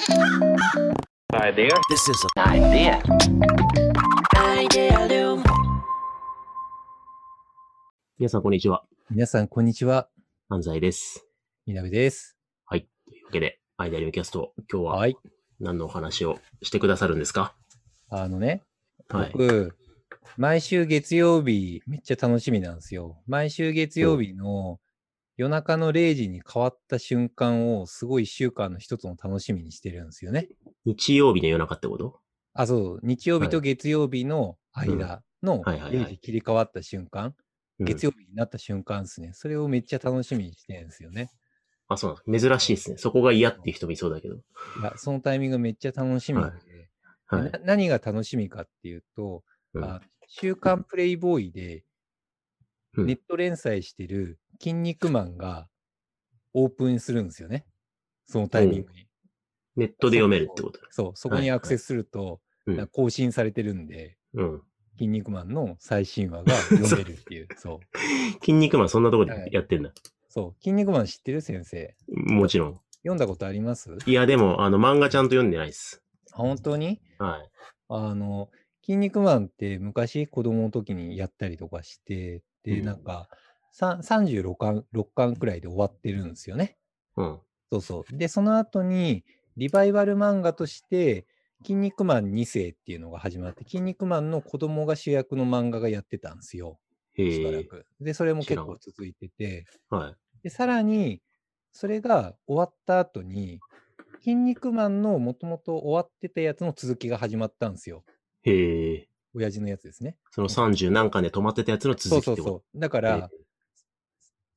Idea. This is an idea. Idea 皆さん、こんにちは。皆さん、こんにちは。安西です。みなべです。はい。というわけで、アイデアリムキャスト、今日ははい。何のお話をしてくださるんですか？あのね、はい。僕、毎週月曜日、めっちゃ楽しみなんですよ。毎週月曜日の夜中の0時に変わった瞬間を、すごい1週間の一つの楽しみにしてるんですよね。日曜日の夜中ってこと？あ、そう、日曜日はいと月曜日の間のはいはいはい0時切り替わった瞬間、うん月曜日になった瞬間ですね。それをめっちゃ楽しみにしてるんですよね。あ、そうなんです。珍しいですね。そこが嫌っていう人もいそうだけど。いや、そのタイミングがめっちゃ楽しみで、はいではいな。何が楽しみかっていうと、うんあ週刊プレイボーイでうんネット連載してる筋肉マンがオープンするんですよね。そのタイミングに。ネットで読めるってことだ。そう、そこにアクセスすると、うんなんか更新されてるんで、うん。筋肉マンの最新話が読めるっていう。そう。筋肉マンそんなとこではいやってんだ。そう。筋肉マン知ってる先生。もちろん。読んだことあります？いや、でも、あの、漫画ちゃんと読んでないです。あ本当に？はい。あの、筋肉マンって昔子供の時にやったりとかして、で、うんなんか、さ36巻、6巻くらいで終わってるんですよね。うん。そうそう。で、その後に、リバイバル漫画として、筋肉マン2世っていうのが始まって、筋肉マンの子供が主役の漫画がやってたんですよ。しば。らく。で、それも結構続いてて、はで、さらに、それが終わった後に、筋肉マンのもともと終わってたやつの続きが始まったんですよ。い。へえ。親父のやつですね。その30何巻で止まってたやつのそうそう続きってことそう。だかへら、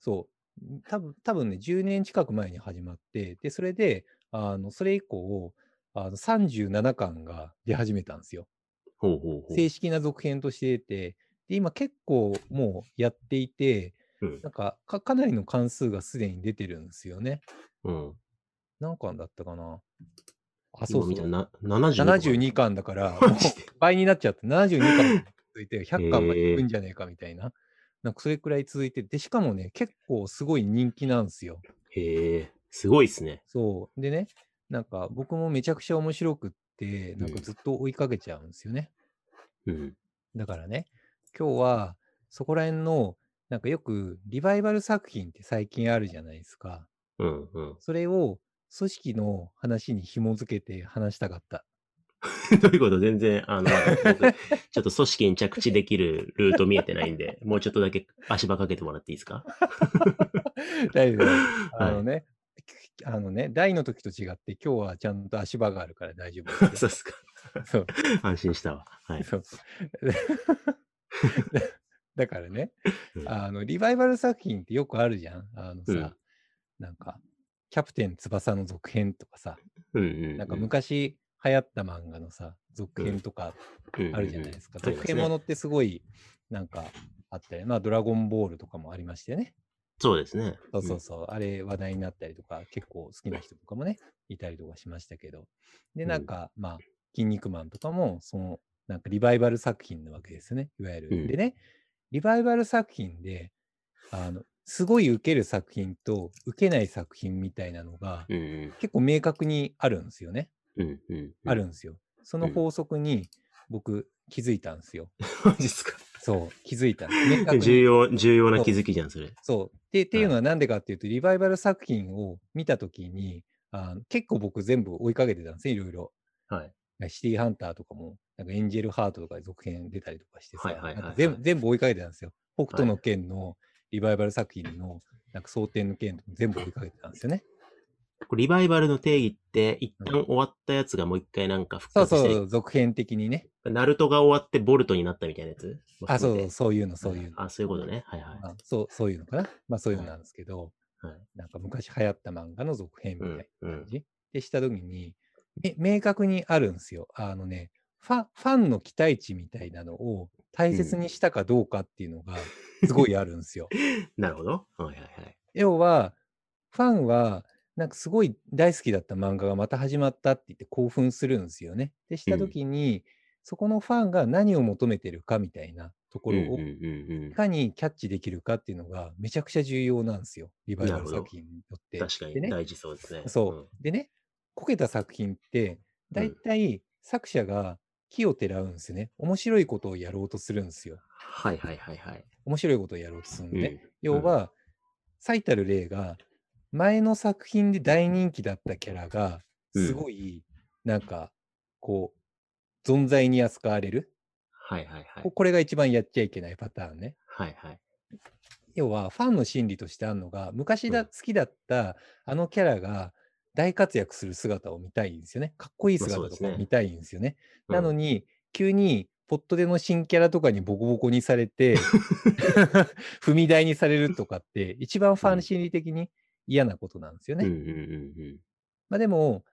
そう、多分多分ね、10年近く前に始まって、で、それで、あの、それ以降、あの37巻が出始めたんですよ。ほうほうほう。正式な続編として出て、で、今結構もうやっていて、うんなんかか、かなりの関数がすでに出てるんですよね。うん。何巻だったかなあ、そうそう。今見たな72 72巻だから、倍になっちゃって、72巻続いて100巻までいくんじゃねえかみたいな。なんかそれくらい続いてて、しかもね、結構すごい人気なんですよ。へえ。すごいっすね。そう。でね、なんか僕もめちゃくちゃ面白くって、なんかずっと追いかけちゃうんですよね。うん。だからね、今日はそこら辺の、なんかよくリバイバル作品って最近あるじゃないですか。うんうん。それを組織の話に紐づけて話したかった。どういうこと？全然、あの、僕 ちょっと組織に着地できるルート見えてないんで、もうちょっとだけ足場かけてもらっていいですか？大丈夫。あはいのね、あのね、大の時と違って今日はちゃんと足場があるから大丈夫ですそうよ。っすか。そう。安心したわ。はい。そう。だからね、うんあの、リバイバル作品ってよくあるじゃん。あのさ、うんなんか、キャプテン翼の続編とかさ、うんうん。なんか昔流行った漫画のさ、続編とかあるじゃないですか。うんうんうん続編ものってすごい、なんかあったり、まあ、ドラゴンボールとかもありましてね。そうですね。そうそうそう、あれ話題になったりとか、結構好きな人とかもね、いたりとかしましたけど。で、うんなんか、まあ、筋肉マンとかも、その、なんかリバイバル作品なわけですね、いわゆる。うんでね、リバイバル作品で、あの、すごい受ける作品と受けない作品みたいなのが、うんうん。結構明確にあるんですよね。うんうんうん。あるんですよ。そのうん法則に僕気づいたんですよ。マジっすか？そう、気づいた重要、重要な気づきじゃん、それ。そう。で、っていうのははなんでかっていうと、リバイバル作品を見たときにあの、結構僕全部追いかけてたんですね、いろいろ。はい。シティーハンターとかも、なんかエンジェルハートとかで続編出たりとかしてさ、はいはいはいはい全部全部追いかけてたんですよ。北斗のはい剣のリバイバル作品の、なんか蒼天の剣とか全部追いかけてたんですよね。リバイバルの定義って、一旦終わったやつがもう一回なんか復そう活して、そう、続編的にね。ナルトが終わってボルトになったみたいなやつ？あ、そう、う。そういうの、そういうの。あ、そういうことね。はいはい。あそう、そういうのかな？まあそういうのなんですけど、はいなんか昔流行った漫画の続編みたいなうんうん感じ、でしたときに、め明確にあるんですよ。あのねファ、ファンの期待値みたいなのを大切にしたかどうかっていうのが すごいあるんですよ。なるほど。はいはいはい。要は、ファンは、なんかすごい大好きだった漫画がまた始まったって言って興奮するんですよね。でしたときに、そこのファンが何を求めてるかみたいなところをうんうんうんいかにキャッチできるかっていうのがめちゃくちゃ重要なんですよ。リバイバル作品によって。うん。確かでね、に大事そうですね。そう。でね、こけた作品って、だいたい作者が木をてらうんですよね。面白いことをやろうとするんですよ。はいはいはいはい。面白いことをやろうとするんで、ねうん要は、最たる例が、前の作品で大人気だったキャラが、うんすごい、なんか、こう、存在に扱われる。はいはいはいこ。これが一番やっちゃいけないパターンね。はいはい。要は、ファンの心理としてあるのが、昔だ、うん好きだったあのキャラが大活躍する姿を見たいんですよね。かっこいい姿とか見たいんですよね。うんなのに、急に、ポットでの新キャラとかにボコボコにされて、踏み台にされるとかって、一番ファン心理的に嫌なことなんですよね。うんうんうんまあでも、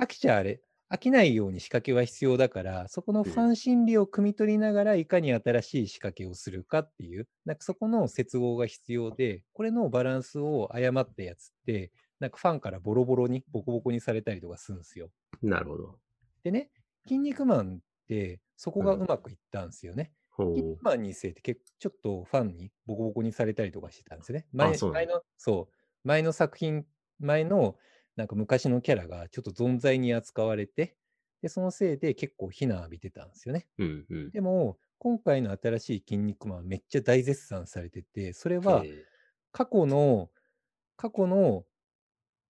飽きちゃあれ、飽きないように仕掛けは必要だから、そこのファン心理を汲み取りながら、いかに新しい仕掛けをするかっていう、なんかそこの接合が必要で、これのバランスを誤ったやつって、なんかファンからボロボロに、ボコボコにされたりとかするんですよ。うん。なるほど。でね、筋肉マンって、そこがうまくいったんですよね。ほ筋肉マンにせいって結構ちょっとファンにボコボコにされたりとかしてたんですよね。前前の、そう、前の作品、前のなんか昔のキャラがちょっと存在に扱われて、で、そのせいで結構非難浴びてたんですよね。う。うんうん。でも、今回の新しい筋肉マンめっちゃ大絶賛されてて、それはえ過去の、過去の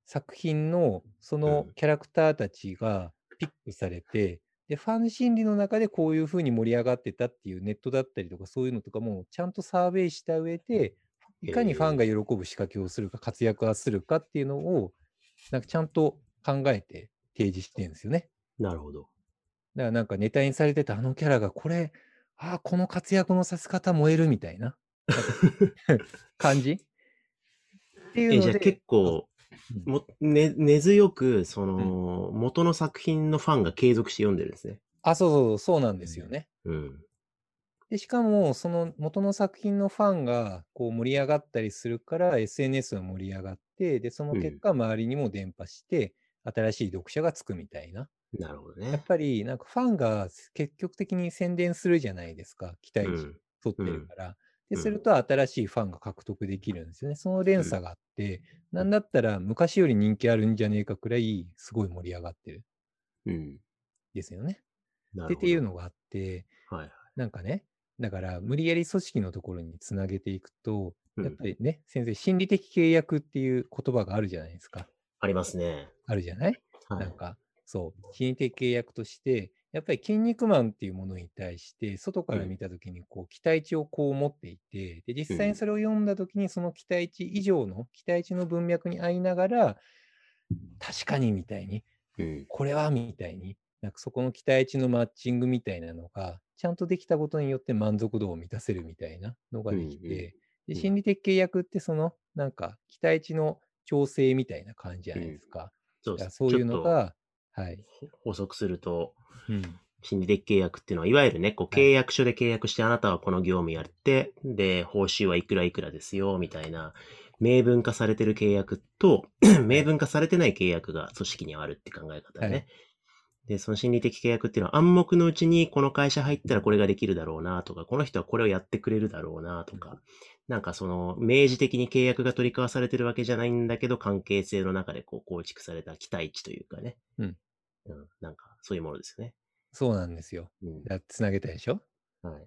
作品のそのうんキャラクターたちがピックされて、で、ファン心理の中でこういうふうに盛り上がってたっていうネットだったりとかそういうのとかもちゃんとサーベイした上で、いかにファンが喜ぶ仕掛けをするか、活躍はするかっていうのを、なんかちゃんと考えて提示してるんですよね。ーなるほど。だからなんかネタにされてたあのキャラがこれ、ああ、この活躍のさせ方燃えるみたいな 感じ？っていうえ、じゃあので、結構、うんもね、根強く、その、元の作品のファンが継続して読んでるんですね。あ、そうそう、そうなんですよね。うん。で、しかも、その元の作品のファンがこう盛り上がったりするから、SNS が盛り上がって、で、その結果、周りにも伝播して、新しい読者がつくみたいな。なるほどやっね。ぱり、なんかファンが積極的に宣伝するじゃないですか、期待値うん。取ってるから。で、うんすると新しいファンが獲得できるんですよね。その連鎖があって、なんだったら昔より人気あるんじゃねえかくらい、すごい盛り上がってるんうん。ですよね。でっていうのがあって、はい。なんかね、だから無理やり組織のところにつなげていくと、うんやっぱりね、先生、心理的契約っていう言葉があるじゃないですか。ありますね。あるじゃない、はいなん。か、そう、心理的契約として、やっぱり筋肉マンっていうものに対して、外からうん見たときに、こう、期待値をこう持っていて、で、実際うんにそれを読んだときに、その期待値以上の、期待値の文脈に合いながら、確かにみたいに、うん。これはみたいに、なんかそこの期待値のマッチングみたいなのが、ちゃんとできたことによって満足度を満たせるみたいなのができうんうんて、で、うん心理的契約ってその、なんか期待値の調整みたいな感じじゃないですか。そうです。だからそういうのが、はい。と補足すると、うん。心理的契約っていうのは、いわゆるね、こうはい契約書で契約して、あなたはこの業務やって、で、報酬はいくらいくらですよ、みたいな、明文化されてる契約と、明文化されてない契約が組織にはあるって考え方ね。はいで、その心理的契約っていうのは暗黙のうちにこの会社入ったらこれができるだろうなとか、この人はこれをやってくれるだろうなとか、なんかその明示的に契約が取り交わされてるわけじゃないんだけど、関係性の中でこう構築された期待値というかね。うん。うん。なんかそういうものですよね。そうなんですよ。うん。だつなげたでしょ？はい。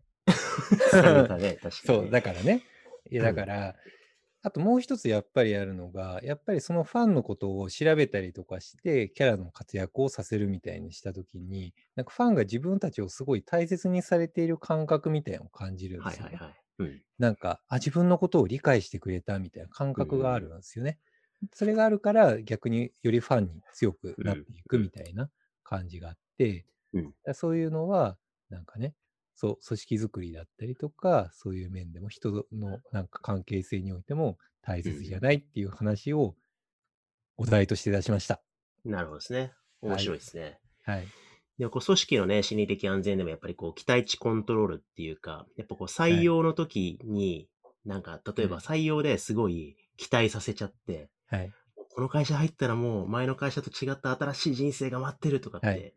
そうだね、確かに、そう、だからね。いや、うんだから、あともう一つやっぱりあるのが、やっぱりそのファンのことを調べたりとかして、キャラの活躍をさせるみたいにしたときに、なんかファンが自分たちをすごい大切にされている感覚みたいなのを感じるんですよ、ね。はいはいはい。うん。なんか、あ、自分のことを理解してくれたみたいな感覚があるんですよね。それがあるから逆によりファンに強くなっていくみたいな感じがあって、うんそういうのは、なんかね、そう、組織づくりだったりとか、そういう面でも人のなんか関係性においても大切じゃないっていう話をお題として出しました。なるほどですね。面白いですね。はい。でこう組織のね、心理的安全でもやっぱりこう期待値コントロールっていうか、やっぱこう採用の時に、なんか例えばうん採用ですごい期待させちゃって、はい。この会社入ったらもう前の会社と違った新しい人生が待ってるとかって、はい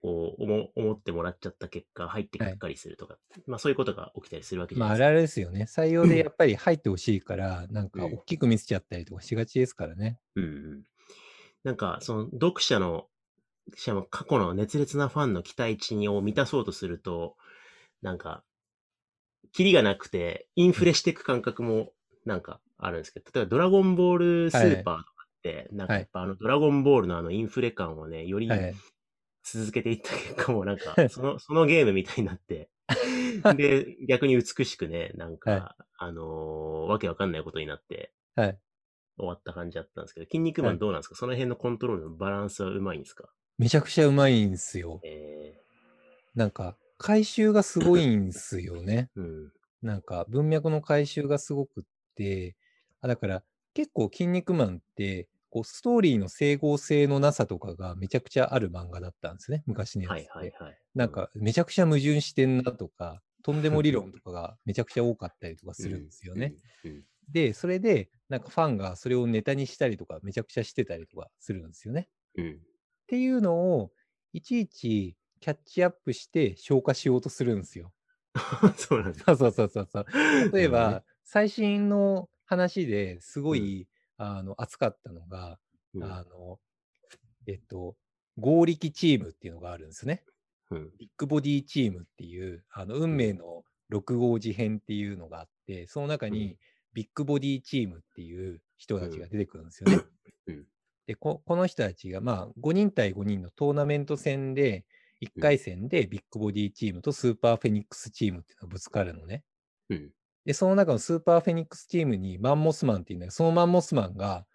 こう思思ってもらっちゃった結果、入ってがっかりするとか、まあそういうことが起きたりするわけじゃまあ、ないですか。あれあれですよね。採用でやっぱり入ってほしいから、なんかうん大きく見せちゃったりとかしがちですからね。うんうん。なんか、その読者の、しかも過去の熱烈なファンの期待値を満たそうとすると、なんか、キリがなくて、インフレしていく感覚も、なんかあるんですけど、例えばドラゴンボールスーパーとかって、なんかやっぱあのドラゴンボールのあのインフレ感をね、よりはい。続けていった結果もなんか、その、そのゲームみたいになって、で、逆に美しくね、なんか、はいあのーわけわかんないことになってはい。終わった感じだったんですけど、筋肉マはいンどうなんですか、その辺のコントロールのバランスはうまいんですか？めちゃくちゃうまいんですよ。えなんか、回収がすごいんですよね。ー、うん。なんか、文脈の回収がすごくって、あだから、結構、筋肉マンって、こう、ストーリーの整合性のなさとかがめちゃくちゃある漫画だったんですね、昔のやつ。はいはいはい。なんか、めちゃくちゃ矛盾してんなとか、とんでも理論とかがめちゃくちゃ多かったりとかするんですよね。うん。うんで、それで、なんかファンがそれをネタにしたりとか、めちゃくちゃしてたりとかするんですよね。うん。っていうのを、いちいちキャッチアップして消化しようとするんですよ。そうなんだ。そうそうそうそうそう。例えば、最新の話ですごうい、あの熱かったのが、うんあの、えっと、合力チームっていうのがあるんですね。うん。ビッグボディチームっていう、あの運命の6号事変っていうのがあって、その中うんにビッグボディチームっていう人たちが出てくるんですよね。うんでこ、この人たちが、まあ、5人対5人のトーナメント戦で、1回戦でビッグボディチームとスーパーフェニックスチームっていうのがぶつかるのね。うん。で、その中のスーパーフェニックスチームにマンモスマンっていうんだけど、そのマンモスマンが、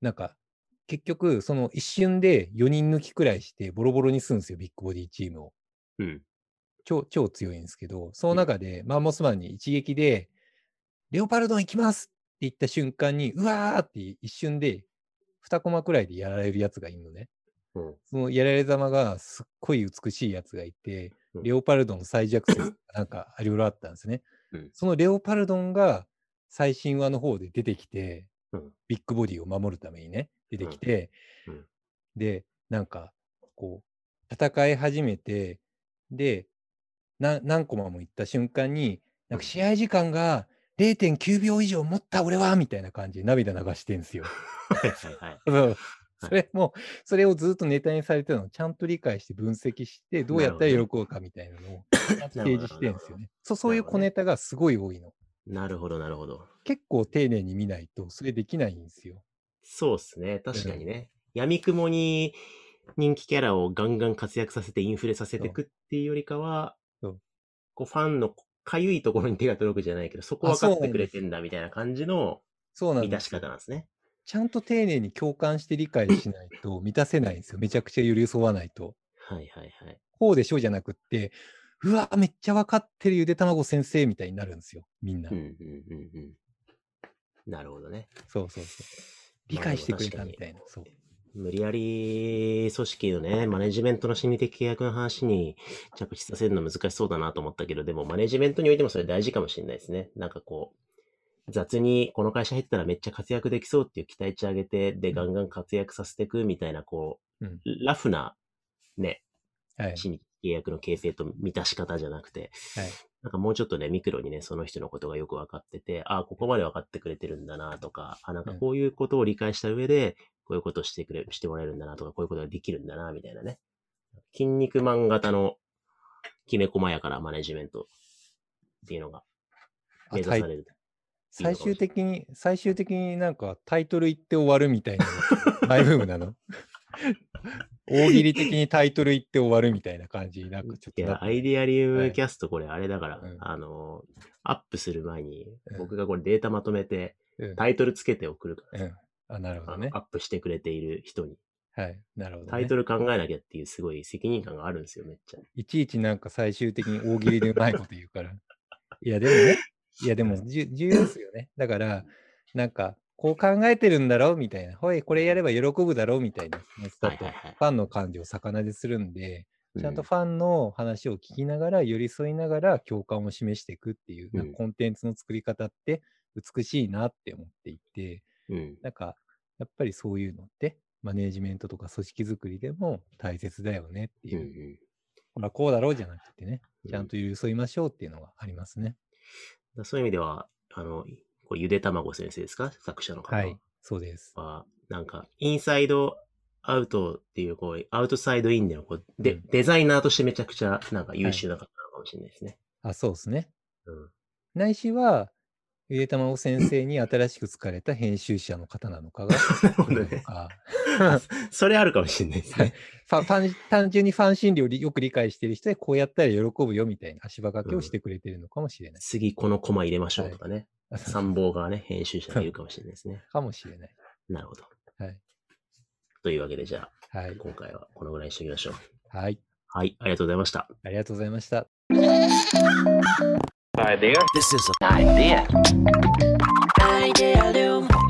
なんか、結局、その一瞬で4人抜きくらいしてボロボロにするんですよ、ビッグボディチームを。うん。超、超強いんですけど、その中でマンモスマンに一撃で、レオパルドン行きますって言った瞬間に、うわーって一瞬で、2コマくらいでやられるやつがいるのね。うん。そのやられ玉がすっごい美しいやつがいて、うんレオパルドンの最弱説なんかいろいろあったんですね。うん。そのレオパルドンが最新話の方で出てきて、うん。ビッグボディを守るためにね、出てきて、うん。うん。で、なんか、こう、戦い始めて、で、な何コマも行った瞬間に、なんか試合時間が0.9秒以上持った俺はみたいな感じで涙流してんですよ。それも、それをずっとネタにされてるのをちゃんと理解して分析して、どうやったら喜ぶかみたいなのを提示してるんですよね。そうそういう小ネタがすごい多いの。なるほどなるほど。結構丁寧に見ないと、それできないんですよ。そうっすね。確かにね。闇雲に人気キャラをガンガン活躍させてインフレさせていくっていうよりかはこうファンのかゆいところに手が届くじゃないけど、そこあ分かってくれてんだみたいな感じのそうなん満たしですよ方なんですね。ちゃんと丁寧に共感して理解しないと満たせないんですよ。めちゃくちゃ寄り添わないと。はいはいはい。こうでしょじゃなくって、うわ、めっちゃ分かってるゆで卵先生みたいになるんですよ。みんな。うんうんうんうん。なるほどね。そうそうそう。理解してくれたみたいな。そう。無理やり組織のね、マネジメントの心理的契約の話に着地させるの難しそうだなと思ったけど、でもマネジメントにおいてもそれ大事かもしれないですね。なんかこう、雑にこの会社入ったらめっちゃ活躍できそうっていう期待値上げて、で、ガンガン活躍させていくみたいな、こう、うんラフなね、はい。心理的契約の形成と満たし方じゃなくて、はい。なんかもうちょっとね、ミクロにね、その人のことがよく分かってて、ああ、ここまで分かってくれてるんだなとか、あなんかうんこういうことを理解した上で、こういうことをしてくれ、してもらえるんだなとか、こういうことができるんだな、みたいなね。筋肉マン型のきめ細やかなマネジメントっていうのが目指される。最終的に、最終的になんかタイトル言って終わるみたいなマイブームなの？大喜利的にタイトル言って終わるみたいな感じになんかちょっいや、となってアイデアリウはいムキャストこれあれだから、うんあの、アップする前にうん、僕がこれデータまとめて、うんタイトルつけて送るから、うん。あ、なるほあどねのア。ップしてくれている人に、はい。なるほど、ね。タイトル考えなきゃっていうすごい責任感があるんですよ、めっちゃ。いちいちなんか最終的に大喜利でうまいこと言うから。いや、でもね、いや、でも重要ですよね。だから、なんか、こう考えてるんだろう？みたいな。ほい、これやれば喜ぶだろう？みたいな。ファンの感情を逆なでするんで、ちゃんとうファンの話を聞きながら、寄り添いながら共感を示していくっていう、うん。コンテンツの作り方って美しいなって思っていて、うん。なんか、やっぱりそういうのって、マネージメントとか組織づくりでも大切だよねってう。んういう、ん。ほら、こうだろうじゃなくてね、うん。ちゃんと寄り添いましょうっていうのがありますね。だそういう意味では、あの、こうゆでたまご先生ですか？作者の方はい、そうです。は、なんか、インサイドアウトっていう、こう、アウトサイドインでのこう、で、うんデザイナーとしてめちゃくちゃ、なんか優秀な方なのかもしれないですね。あ、そうですね。うん。ないしは、ゆでたまお先生に新しく疲れた編集者の方なのかがなるほいいどね。それあるかもしれないですね。ファンファン単純にファン心理をりよく理解している人で、こうやったら喜ぶよみたいな足場掛けをしてくれてるのかもしれない。次このコマ入れましょうとかね。参謀がね、編集者がいるかもしれないですね。かもしれない。なるほど。はい。というわけで、じゃあ、はい。今回はこのぐらいにしておきましょう。はい。はい、ありがとうございました。ありがとうございました。idea. This is an idea. Idea Loom.